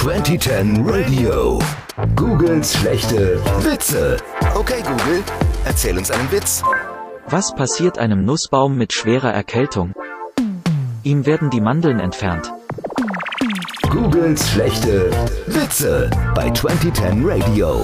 2010 Radio. Googles schlechte Witze. Okay, Google, erzähl uns einen Witz. Was passiert einem Nussbaum mit schwerer Erkältung? Ihm werden die Mandeln entfernt. Googles schlechte Witze bei 2010 Radio.